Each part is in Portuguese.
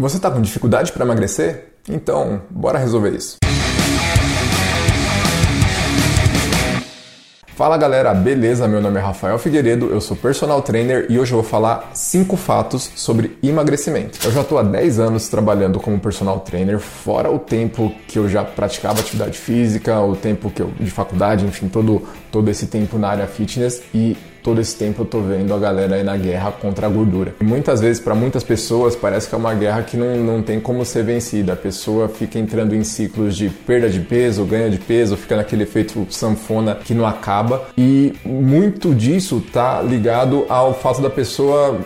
Você está com dificuldade para emagrecer? Então, bora resolver isso. Fala galera, beleza? Meu nome é Rafael Figueiredo, eu sou personal trainer e hoje eu vou falar 5 fatos sobre emagrecimento. Eu já estou há 10 anos trabalhando como personal trainer, fora o tempo que eu já praticava atividade física, o tempo que eu de faculdade, enfim, todo, todo esse tempo na área fitness e todo esse tempo eu tô vendo a galera aí na guerra contra a gordura. E muitas vezes, para muitas pessoas, parece que é uma guerra que não, não tem como ser vencida. A pessoa fica entrando em ciclos de perda de peso, ganho de peso, fica naquele efeito sanfona que não acaba. E muito disso tá ligado ao fato da pessoa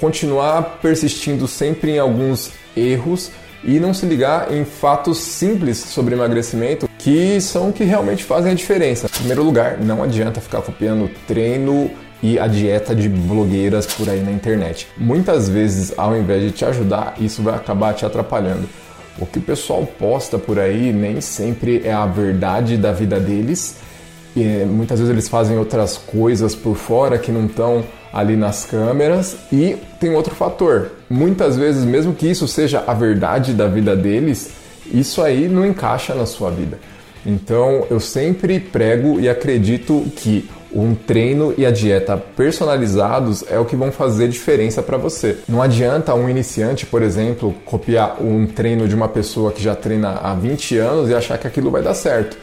continuar persistindo sempre em alguns erros e não se ligar em fatos simples sobre emagrecimento que são que realmente fazem a diferença. Em primeiro lugar, não adianta ficar copiando treino e a dieta de blogueiras por aí na internet. Muitas vezes, ao invés de te ajudar, isso vai acabar te atrapalhando. O que o pessoal posta por aí nem sempre é a verdade da vida deles. E muitas vezes eles fazem outras coisas por fora que não estão ali nas câmeras. E tem outro fator: muitas vezes, mesmo que isso seja a verdade da vida deles, isso aí não encaixa na sua vida. Então eu sempre prego e acredito que um treino e a dieta personalizados é o que vão fazer diferença para você. Não adianta um iniciante, por exemplo, copiar um treino de uma pessoa que já treina há 20 anos e achar que aquilo vai dar certo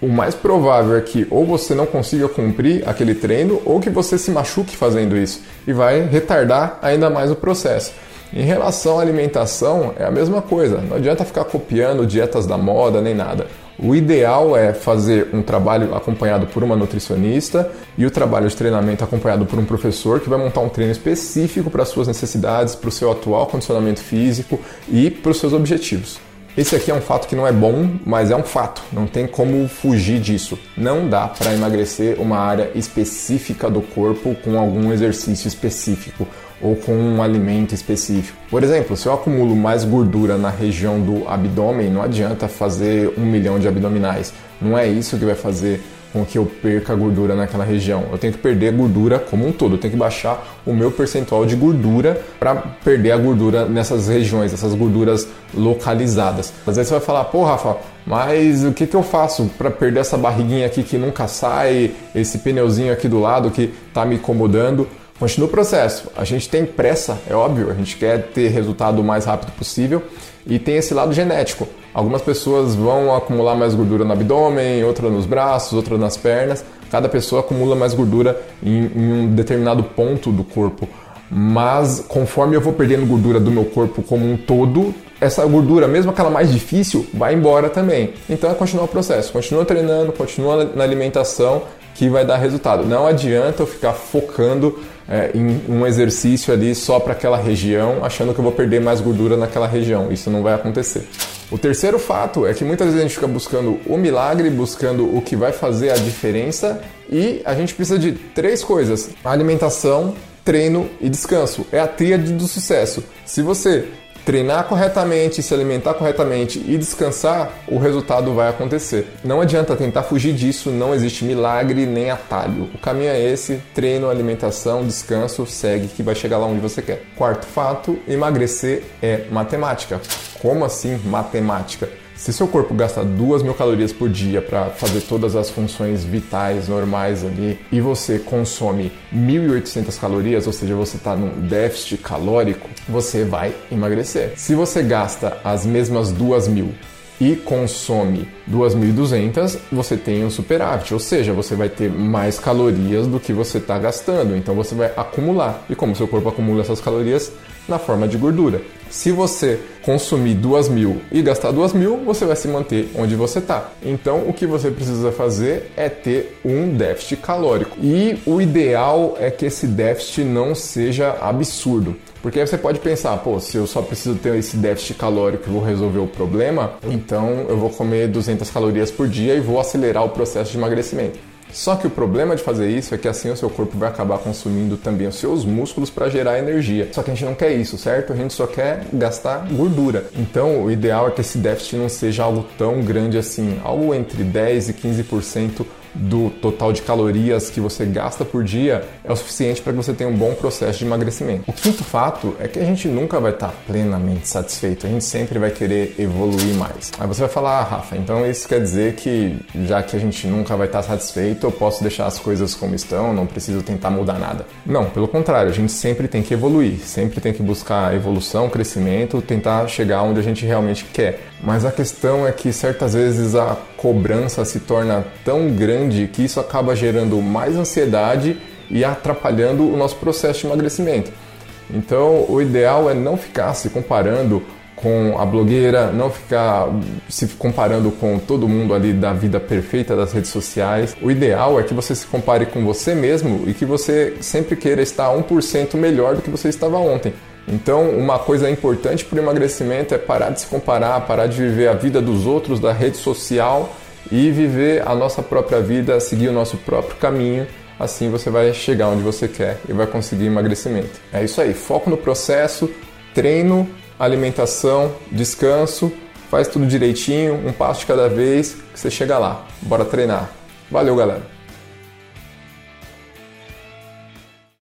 o mais provável é que ou você não consiga cumprir aquele treino ou que você se machuque fazendo isso e vai retardar ainda mais o processo. Em relação à alimentação, é a mesma coisa. Não adianta ficar copiando dietas da moda nem nada. O ideal é fazer um trabalho acompanhado por uma nutricionista e o trabalho de treinamento acompanhado por um professor que vai montar um treino específico para as suas necessidades, para o seu atual condicionamento físico e para os seus objetivos. Esse aqui é um fato que não é bom, mas é um fato. Não tem como fugir disso. Não dá para emagrecer uma área específica do corpo com algum exercício específico ou com um alimento específico. Por exemplo, se eu acumulo mais gordura na região do abdômen, não adianta fazer um milhão de abdominais. Não é isso que vai fazer com que eu perca gordura naquela região. Eu tenho que perder gordura como um todo. Eu tenho que baixar o meu percentual de gordura para perder a gordura nessas regiões, essas gorduras localizadas. Às vezes você vai falar, pô, Rafa, mas o que, que eu faço para perder essa barriguinha aqui que nunca sai, esse pneuzinho aqui do lado que está me incomodando? Continua o processo. A gente tem pressa, é óbvio, a gente quer ter resultado o mais rápido possível e tem esse lado genético. Algumas pessoas vão acumular mais gordura no abdômen, outra nos braços, outra nas pernas. Cada pessoa acumula mais gordura em, em um determinado ponto do corpo. Mas conforme eu vou perdendo gordura do meu corpo como um todo, essa gordura, mesmo aquela mais difícil, vai embora também. Então é continuar o processo, continua treinando, continua na alimentação que vai dar resultado. Não adianta eu ficar focando é, em um exercício ali só para aquela região, achando que eu vou perder mais gordura naquela região. Isso não vai acontecer. O terceiro fato é que muitas vezes a gente fica buscando o milagre, buscando o que vai fazer a diferença e a gente precisa de três coisas: alimentação, treino e descanso. É a tríade do sucesso. Se você treinar corretamente, se alimentar corretamente e descansar, o resultado vai acontecer. Não adianta tentar fugir disso, não existe milagre nem atalho. O caminho é esse: treino, alimentação, descanso, segue que vai chegar lá onde você quer. Quarto fato: emagrecer é matemática. Como assim matemática? Se seu corpo gasta 2 mil calorias por dia para fazer todas as funções vitais normais ali e você consome 1.800 calorias, ou seja, você está num déficit calórico, você vai emagrecer. Se você gasta as mesmas 2 mil e consome 2.200, você tem um superávit, ou seja, você vai ter mais calorias do que você está gastando, então você vai acumular. E como seu corpo acumula essas calorias? Na forma de gordura. Se você consumir 2.000 e gastar 2.000, você vai se manter onde você está. Então, o que você precisa fazer é ter um déficit calórico. E o ideal é que esse déficit não seja absurdo. Porque aí você pode pensar, pô, se eu só preciso ter esse déficit calórico e vou resolver o problema, então eu vou comer 200 calorias por dia e vou acelerar o processo de emagrecimento. Só que o problema de fazer isso é que assim o seu corpo vai acabar consumindo também os seus músculos para gerar energia. Só que a gente não quer isso, certo? A gente só quer gastar gordura. Então, o ideal é que esse déficit não seja algo tão grande assim, algo entre 10 e 15% do total de calorias que você gasta por dia é o suficiente para que você tenha um bom processo de emagrecimento. O quinto fato é que a gente nunca vai estar plenamente satisfeito, a gente sempre vai querer evoluir mais. Aí você vai falar, ah, Rafa, então isso quer dizer que já que a gente nunca vai estar satisfeito, eu posso deixar as coisas como estão, não preciso tentar mudar nada. Não, pelo contrário, a gente sempre tem que evoluir, sempre tem que buscar evolução, crescimento, tentar chegar onde a gente realmente quer. Mas a questão é que certas vezes a cobrança se torna tão grande que isso acaba gerando mais ansiedade e atrapalhando o nosso processo de emagrecimento. Então, o ideal é não ficar se comparando com a blogueira, não ficar se comparando com todo mundo ali da vida perfeita das redes sociais. O ideal é que você se compare com você mesmo e que você sempre queira estar 1% melhor do que você estava ontem. Então, uma coisa importante para o emagrecimento é parar de se comparar, parar de viver a vida dos outros da rede social e viver a nossa própria vida, seguir o nosso próprio caminho. Assim você vai chegar onde você quer e vai conseguir emagrecimento. É isso aí, foco no processo, treino, alimentação, descanso, faz tudo direitinho, um passo de cada vez que você chega lá. Bora treinar. Valeu, galera!